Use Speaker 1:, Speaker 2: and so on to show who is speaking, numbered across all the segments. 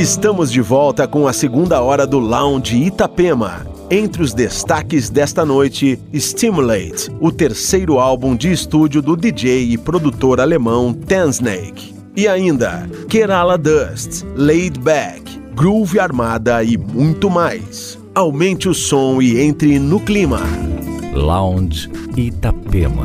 Speaker 1: Estamos de volta com a segunda hora do Lounge Itapema. Entre os destaques desta noite, Stimulate, o terceiro álbum de estúdio do DJ e produtor alemão Tensnake. E ainda, Kerala Dust, Laid Back, Groove Armada e muito mais. Aumente o som e entre no clima.
Speaker 2: Lounge Itapema.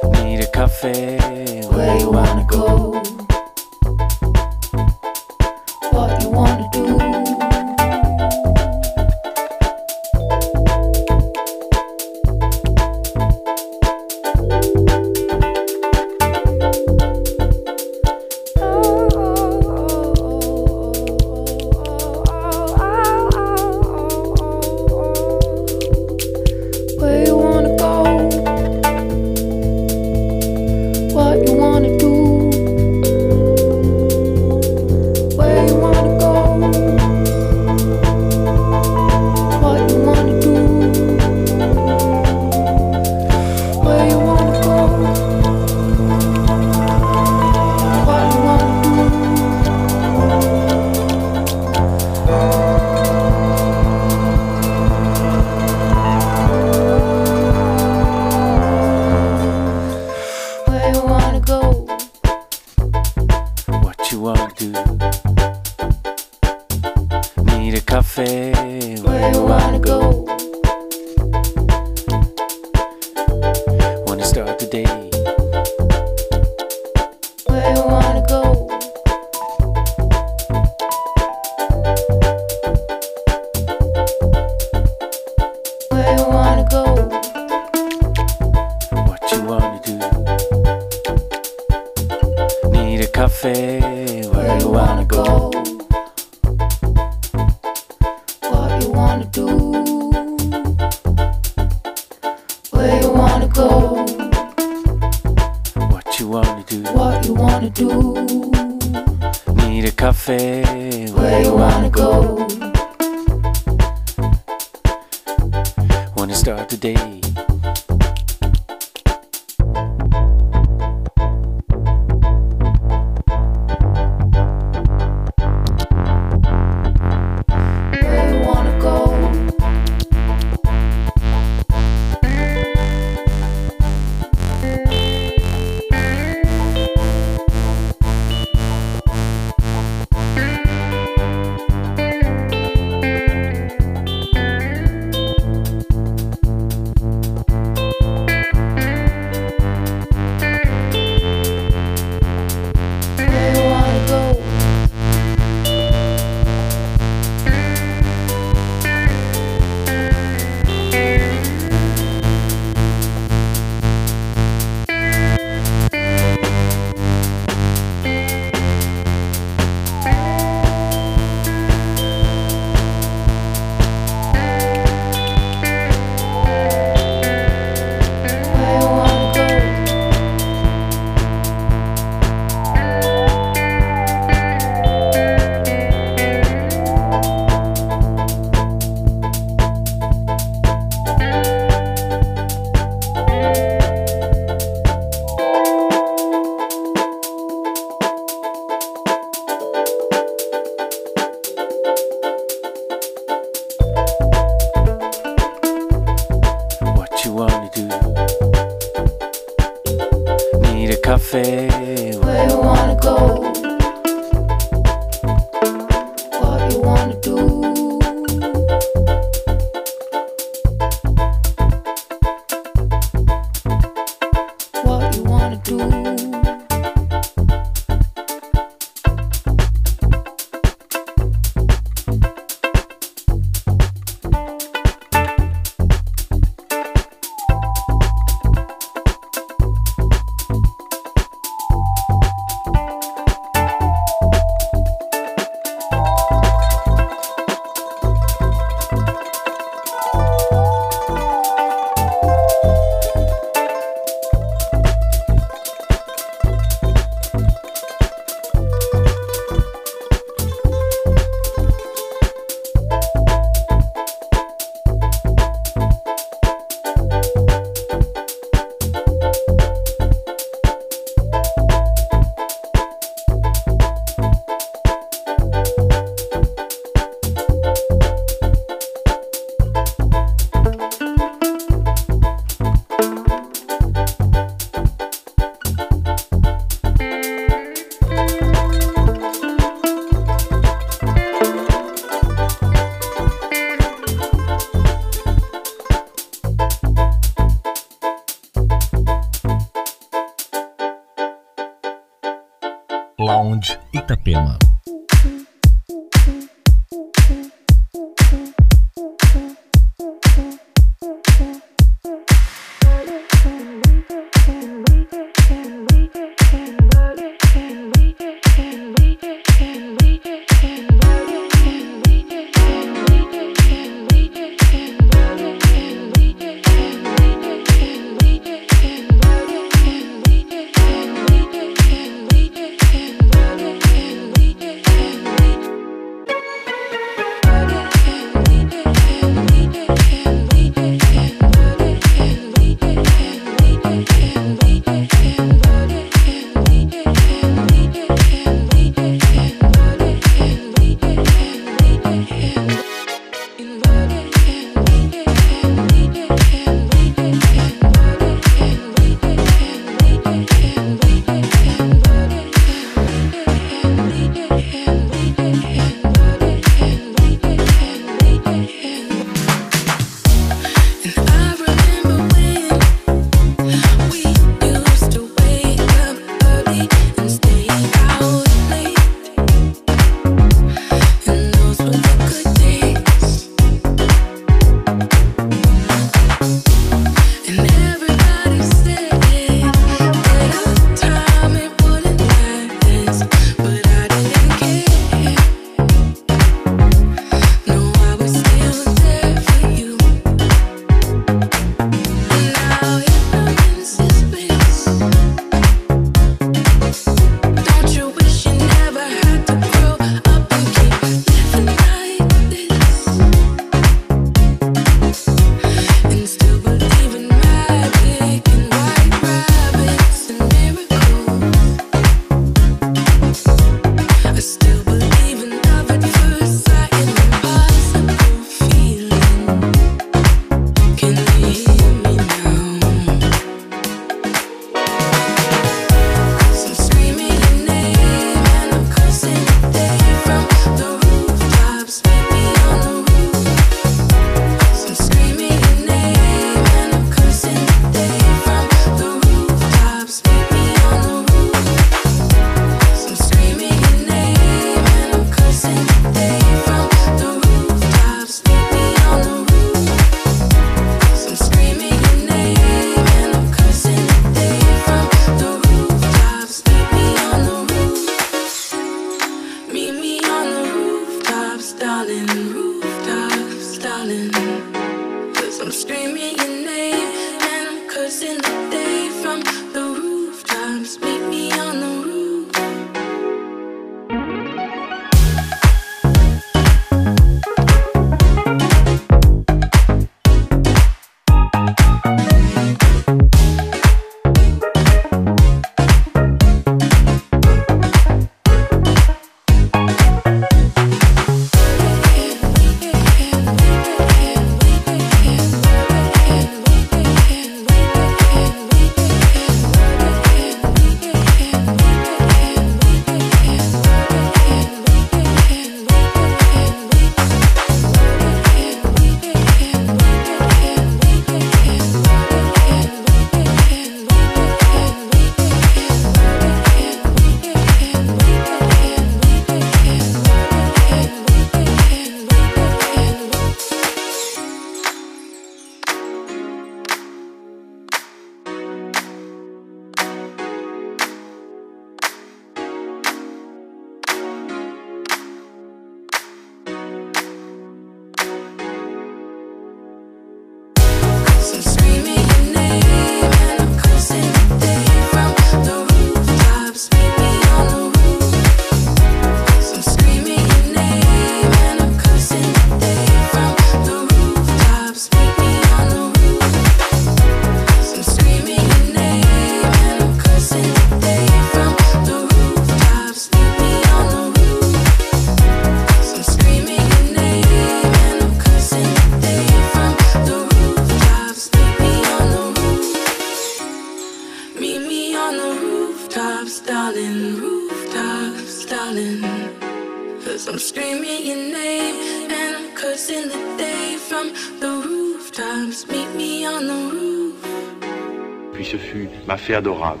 Speaker 3: Puis ce fut ma fée adorable.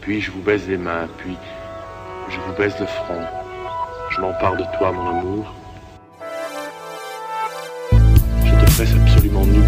Speaker 3: Puis je vous baise les mains. Puis je vous baise le front. Je m'empare de toi, mon amour. Je te presse absolument nu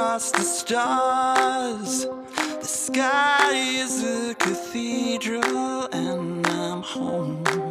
Speaker 4: across the stars. The sky is a cathedral, and I'm home.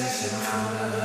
Speaker 4: faces in front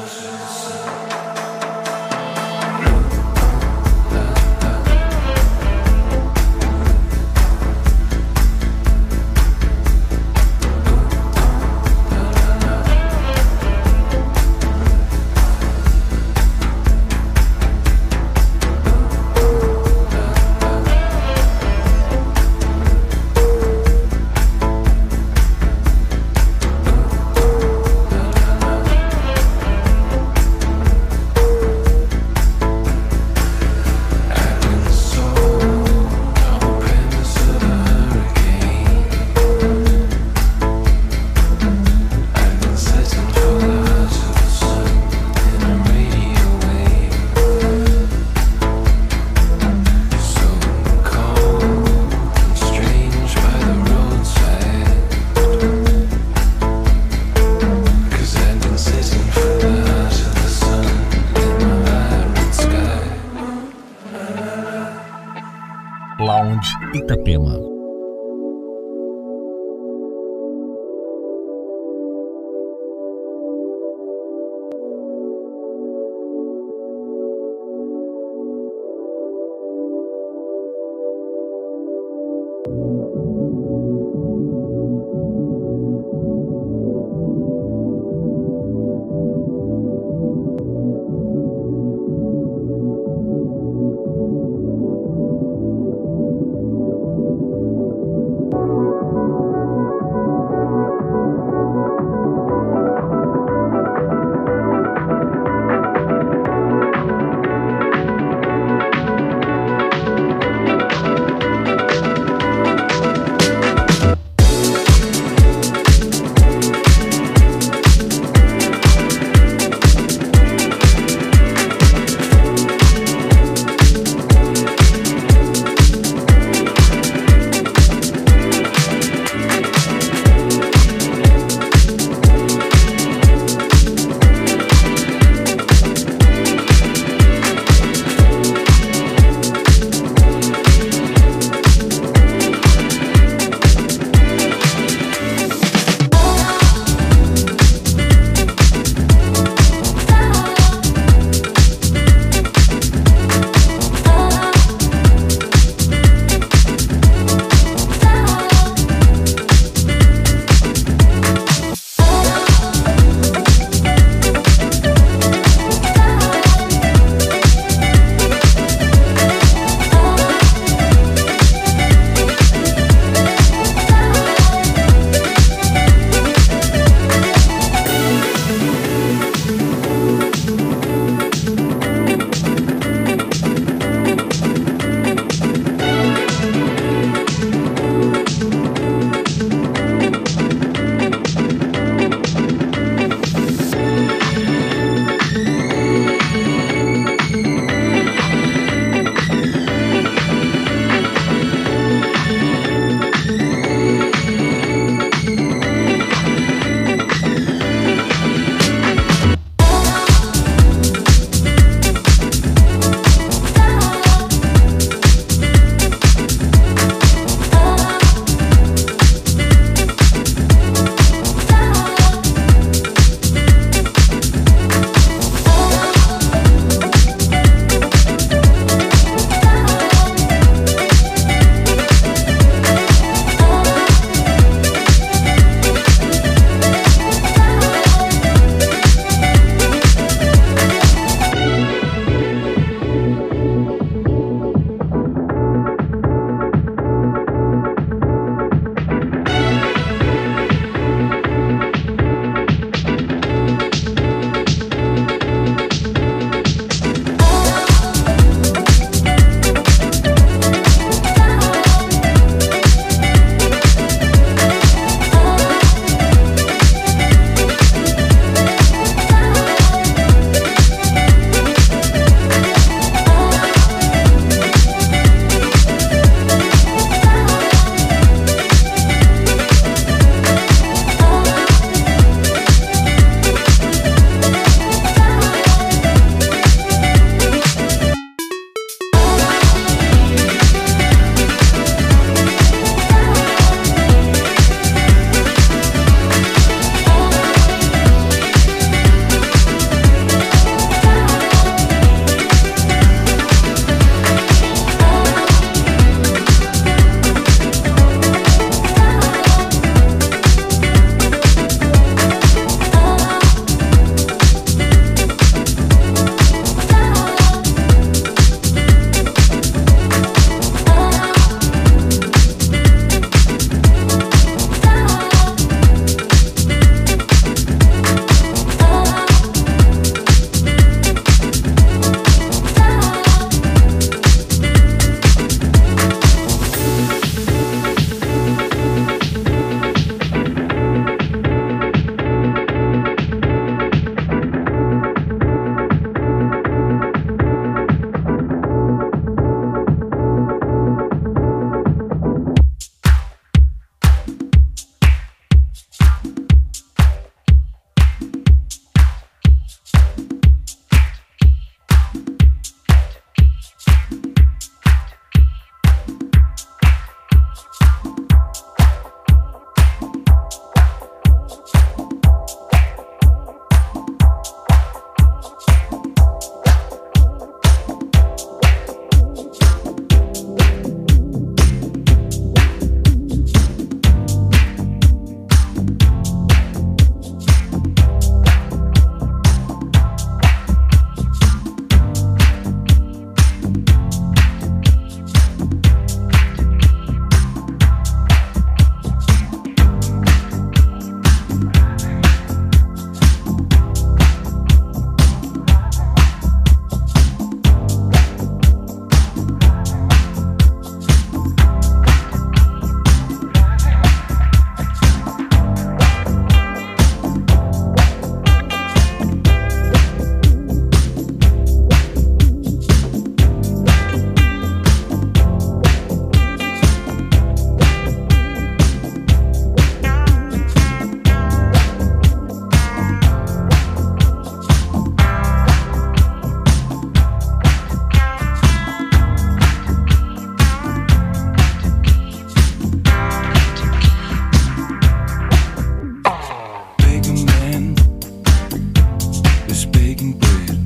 Speaker 4: baking
Speaker 2: bread.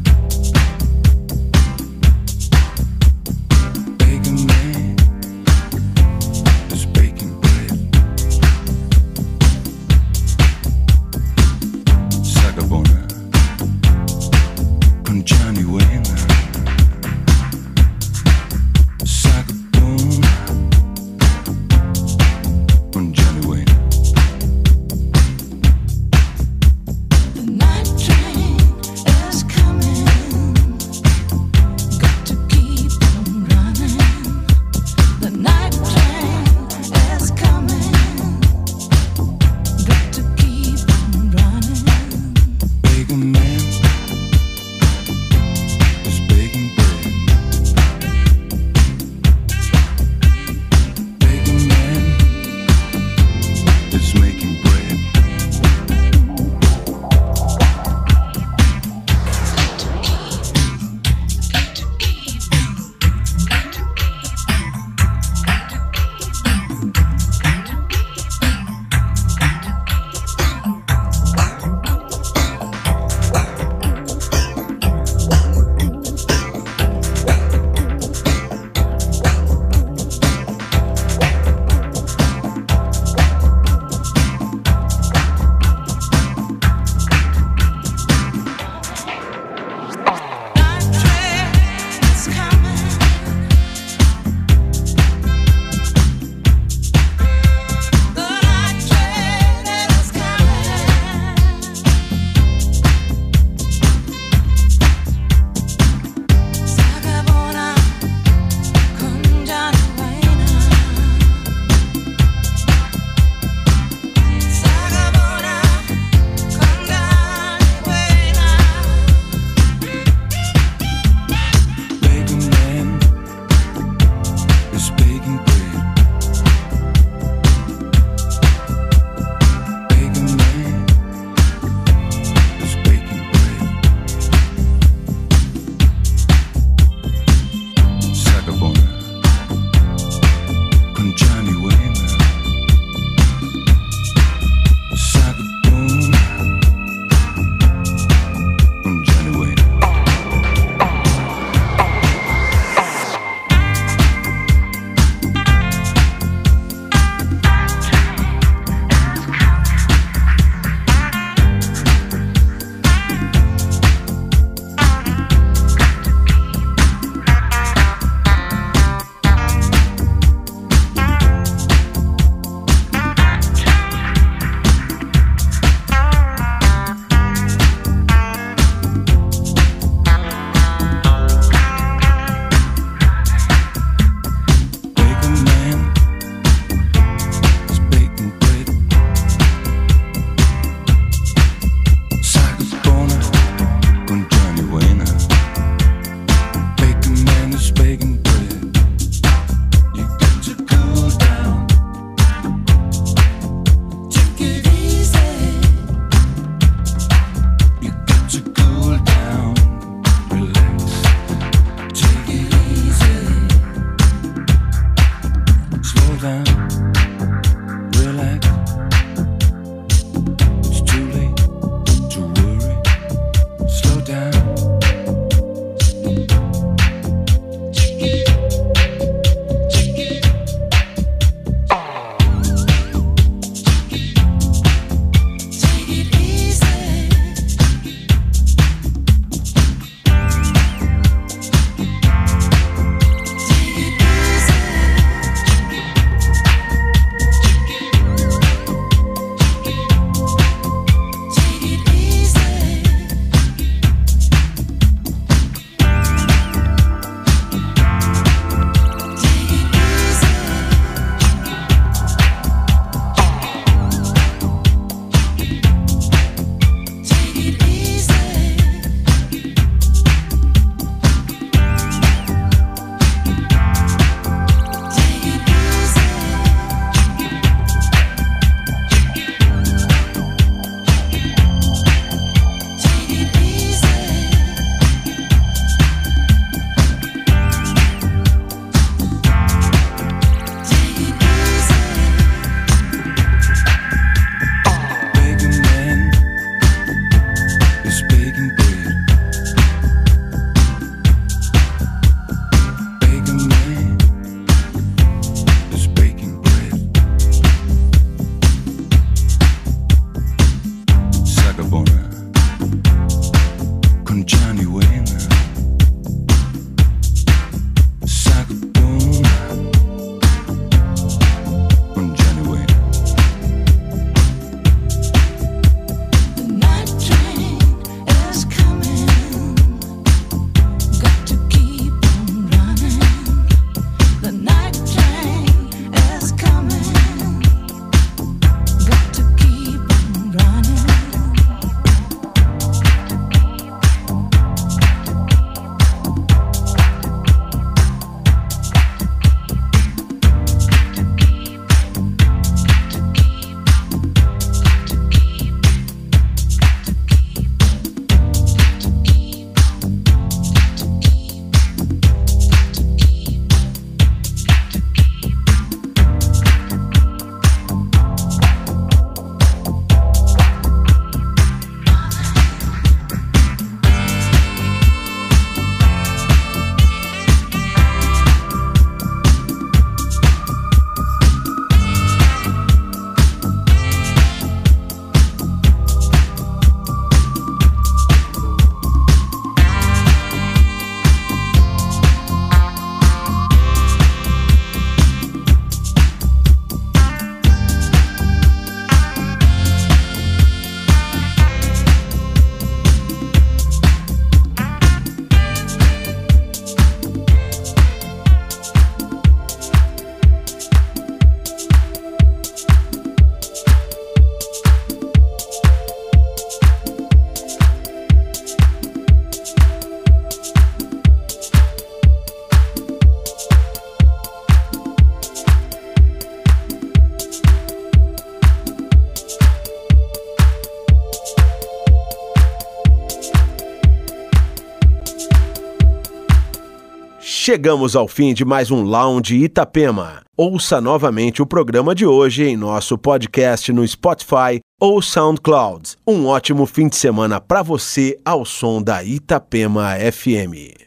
Speaker 1: Chegamos ao fim de mais um Lounge Itapema. Ouça novamente o programa de hoje em nosso podcast no Spotify ou SoundCloud. Um ótimo fim de semana para você ao som da Itapema FM.